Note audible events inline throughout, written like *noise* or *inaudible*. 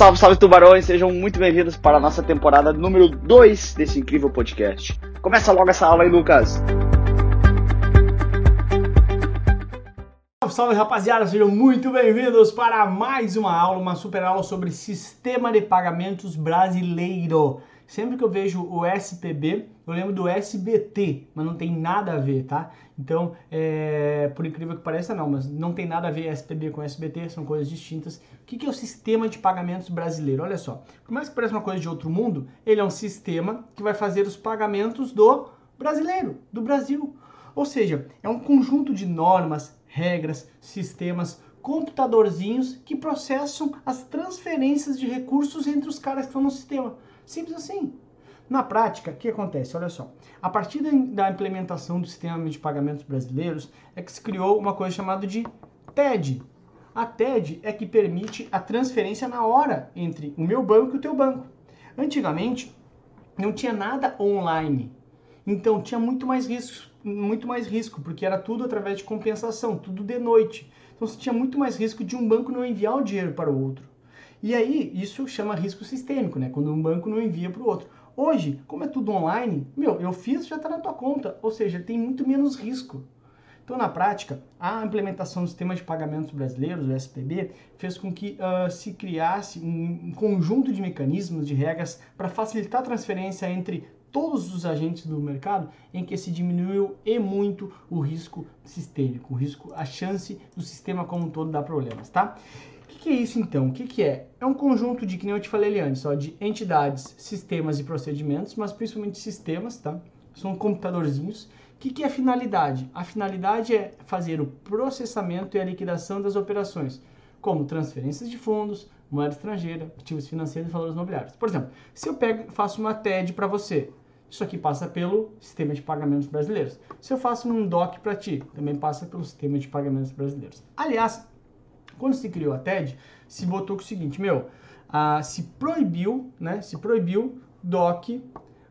Salve, salve tubarões, sejam muito bem-vindos para a nossa temporada número 2 desse incrível podcast. Começa logo essa aula aí, Lucas. Salve, salve rapaziada, sejam muito bem-vindos para mais uma aula, uma super aula sobre sistema de pagamentos brasileiro. Sempre que eu vejo o SPB, eu lembro do SBT, mas não tem nada a ver, tá? Então, é, por incrível que pareça, não, mas não tem nada a ver SPB com SBT, são coisas distintas. O que, que é o sistema de pagamentos brasileiro? Olha só, por mais que pareça uma coisa de outro mundo, ele é um sistema que vai fazer os pagamentos do brasileiro, do Brasil. Ou seja, é um conjunto de normas, regras, sistemas, computadorzinhos que processam as transferências de recursos entre os caras que estão no sistema. Simples assim. Na prática, o que acontece? Olha só. A partir da implementação do sistema de pagamentos brasileiros, é que se criou uma coisa chamada de TED. A TED é que permite a transferência na hora entre o meu banco e o teu banco. Antigamente, não tinha nada online. Então tinha muito mais risco, muito mais risco, porque era tudo através de compensação, tudo de noite. Então você tinha muito mais risco de um banco não enviar o dinheiro para o outro. E aí, isso chama risco sistêmico, né? Quando um banco não envia para o outro. Hoje, como é tudo online, meu, eu fiz, já está na tua conta. Ou seja, tem muito menos risco. Então, na prática, a implementação do sistema de pagamentos brasileiros, o SPB, fez com que uh, se criasse um conjunto de mecanismos, de regras para facilitar a transferência entre todos os agentes do mercado, em que se diminuiu e muito o risco sistêmico, o risco, a chance do sistema como um todo dar problemas, tá? Que é isso então? O que, é? É um conjunto de, que nem eu te falei antes, ó, de entidades, sistemas e procedimentos, mas principalmente sistemas, tá? São computadorzinhos. O que, é a finalidade? A finalidade é fazer o processamento e a liquidação das operações, como transferências de fundos, moeda estrangeira, ativos financeiros e valores imobiliários. Por exemplo, se eu pego, faço uma TED para você, isso aqui passa pelo sistema de pagamentos brasileiros. Se eu faço um DOC para ti, também passa pelo sistema de pagamentos brasileiros. Aliás, quando se criou a TED, se botou o seguinte, meu, se proibiu, né, se proibiu DOC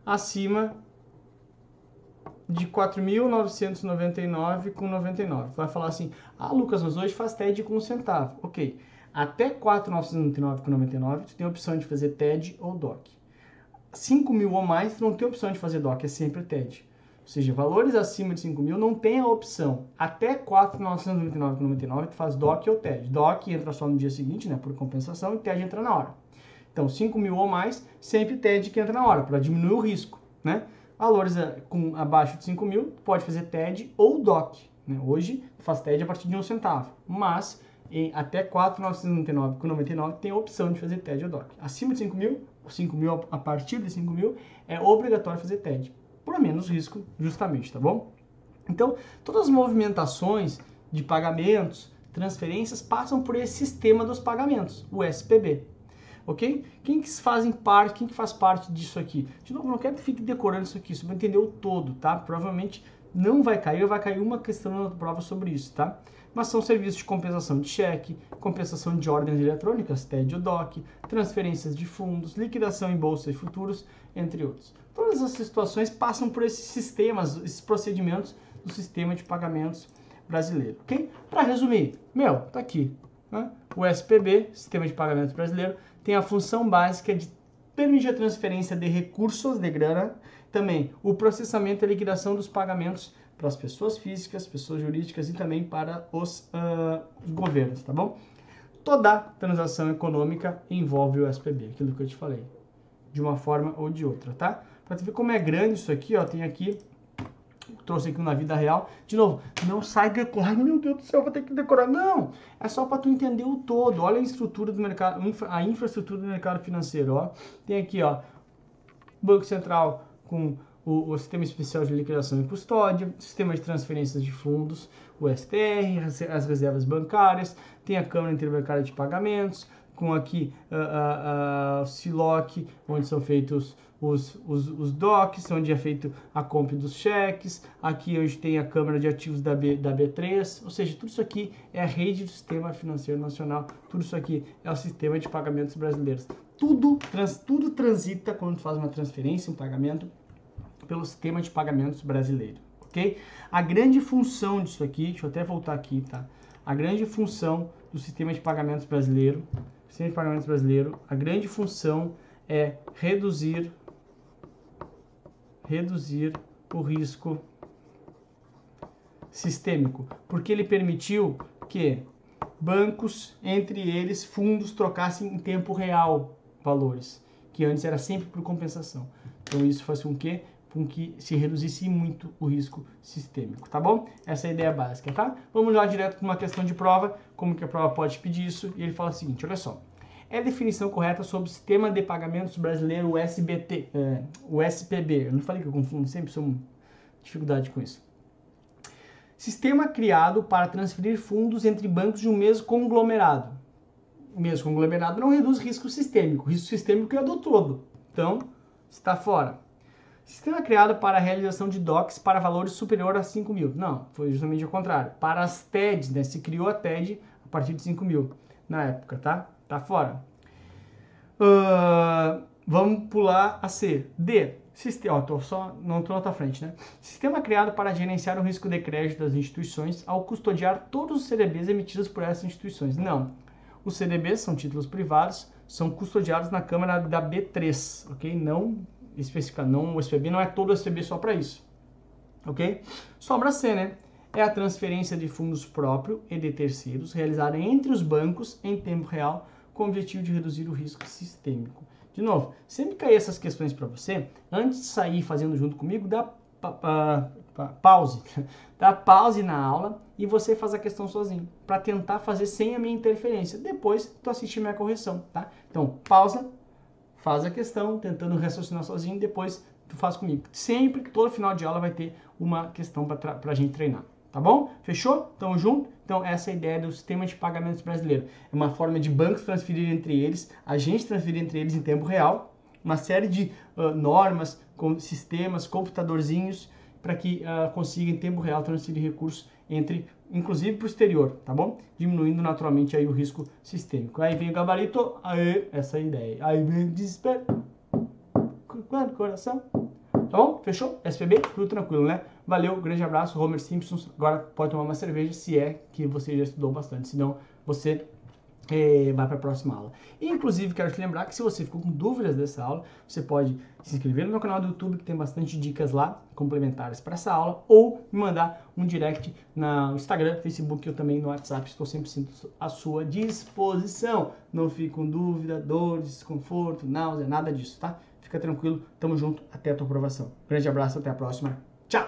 acima de 4.999 com 99. Vai falar assim, ah, Lucas, mas hoje faz TED com um centavo. Ok, até 4.999 com 99, tu tem a opção de fazer TED ou DOC. 5 mil ou mais, tu não tem opção de fazer DOC, é sempre TED. Ou seja, valores acima de 5 mil não tem a opção. Até 4.999,99 tu faz DOC ou TED. DOC entra só no dia seguinte, né, por compensação, e TED entra na hora. Então, 5 mil ou mais, sempre TED que entra na hora, para diminuir o risco, né? Valores eh, com abaixo de 5 mil, pode fazer TED ou DOC. Né? Hoje, faz TED a partir de um centavo, mas em até 4.999,99 tem a opção de fazer TED ou DOC. Acima de 5 mil, 5 mil a partir de 5 mil, é obrigatório fazer TED por menos risco, justamente, tá bom? Então, todas as movimentações de pagamentos, transferências, passam por esse sistema dos pagamentos, o SPB. Ok? Quem que fazem parte, quem que faz parte disso aqui? De novo, não quero que fique decorando isso aqui, você vai entender o todo, tá? Provavelmente não vai cair, vai cair uma questão na prova sobre isso, tá? Mas são serviços de compensação de cheque, compensação de ordens eletrônicas, TED ou DOC, transferências de fundos, liquidação em bolsa e futuros, entre outros. Todas essas situações passam por esses sistemas, esses procedimentos do sistema de pagamentos brasileiro, ok? Para resumir, meu, tá aqui, né? o SPB, Sistema de Pagamentos Brasileiro, tem a função básica de permitir a transferência de recursos de grana, também o processamento e liquidação dos pagamentos para as pessoas físicas, pessoas jurídicas e também para os, uh, os governos, tá bom? Toda transação econômica envolve o SPB, aquilo que eu te falei, de uma forma ou de outra, tá? Para ver como é grande isso aqui, ó, tem aqui, trouxe aqui na vida real. De novo, não sai decorando, meu Deus do céu, vou ter que decorar. Não, é só para tu entender o todo. Olha a estrutura do mercado, a infraestrutura do mercado financeiro, ó. Tem aqui, ó, Banco Central com o, o, Sistema Especial de Liquidação e Custódia, Sistema de Transferências de Fundos, o STR, as reservas bancárias, tem a Câmara Interbancária de Pagamentos, com aqui uh, uh, uh, o SILOC, onde são feitos os, os, os DOCs, onde é feito a compra dos cheques, aqui onde tem a Câmara de Ativos da, B, da B3, ou seja, tudo isso aqui é a rede do Sistema Financeiro Nacional, tudo isso aqui é o Sistema de Pagamentos Brasileiros. Tudo, trans, tudo transita quando faz uma transferência, um pagamento, pelo Sistema de Pagamentos Brasileiro, ok? A grande função disso aqui, deixa eu até voltar aqui, tá? A grande função do Sistema de Pagamentos Brasileiro sistema de pagamentos brasileiro, a grande função é reduzir reduzir o risco sistêmico, porque ele permitiu que bancos, entre eles fundos, trocassem em tempo real valores, que antes era sempre por compensação. Então isso faz com que, com que se reduzisse muito o risco sistêmico, tá bom? Essa é a ideia básica, tá? Vamos lá direto para uma questão de prova, como que a prova pode pedir isso, e ele fala o seguinte, olha só. É a definição correta sobre o Sistema de Pagamentos Brasileiro, o SBT, é, o SPB. Eu não falei que eu confundo, sempre sou dificuldade com isso. Sistema criado para transferir fundos entre bancos de um mesmo conglomerado. O mesmo conglomerado não reduz risco sistêmico. O risco sistêmico é do todo. Então, está fora. Sistema criado para a realização de DOCs para valores superior a 5 mil. Não, foi justamente o contrário. Para as TEDs, né? Se criou a TED a partir de 5 mil na época, tá? Tá fora. Uh, vamos pular a C. D. Sistema, ó, tô só, não estou na tua frente, né? Sistema criado para gerenciar o risco de crédito das instituições ao custodiar todos os CDBs emitidos por essas instituições. Não. Os CDBs são títulos privados, são custodiados na Câmara da B3, ok? Não especifica, não, o SPB não é todo o só para isso, ok? Sobra C, né? É a transferência de fundos próprios e de terceiros realizada entre os bancos em tempo real com o objetivo de reduzir o risco sistêmico. De novo, sempre cair essas questões para você, antes de sair fazendo junto comigo, dá pa, pa, pa, pause. *laughs* Dá pause na aula e você faz a questão sozinho, para tentar fazer sem a minha interferência. Depois tu assiste minha correção, tá? Então, pausa, faz a questão, tentando raciocinar sozinho, depois tu faz comigo. Sempre que todo final de aula vai ter uma questão para a gente treinar. Tá bom? Fechou? Tamo junto? Então, essa é a ideia do sistema de pagamentos brasileiro. É uma forma de bancos transferir entre eles, a gente transferir entre eles em tempo real, uma série de uh, normas, com sistemas, computadorzinhos, para que uh, consiga em tempo real transferir recursos entre, inclusive para o exterior, tá bom? Diminuindo naturalmente aí o risco sistêmico. Aí vem o gabarito, aí essa é ideia. Aí vem o desespero, coração. Tá bom? Fechou? SPB? Tudo tranquilo, né? Valeu, grande abraço, Homer Simpsons. Agora pode tomar uma cerveja se é que você já estudou bastante, senão você é, vai para a próxima aula. E, inclusive, quero te lembrar que se você ficou com dúvidas dessa aula, você pode se inscrever no meu canal do YouTube, que tem bastante dicas lá, complementares para essa aula, ou me mandar um direct no Instagram, Facebook, eu também no WhatsApp, estou sempre à sua disposição. Não fique com dúvida, dor, desconforto, náusea, nada disso, tá? Fica tranquilo, tamo junto, até a tua aprovação. Grande abraço, até a próxima. Tchau!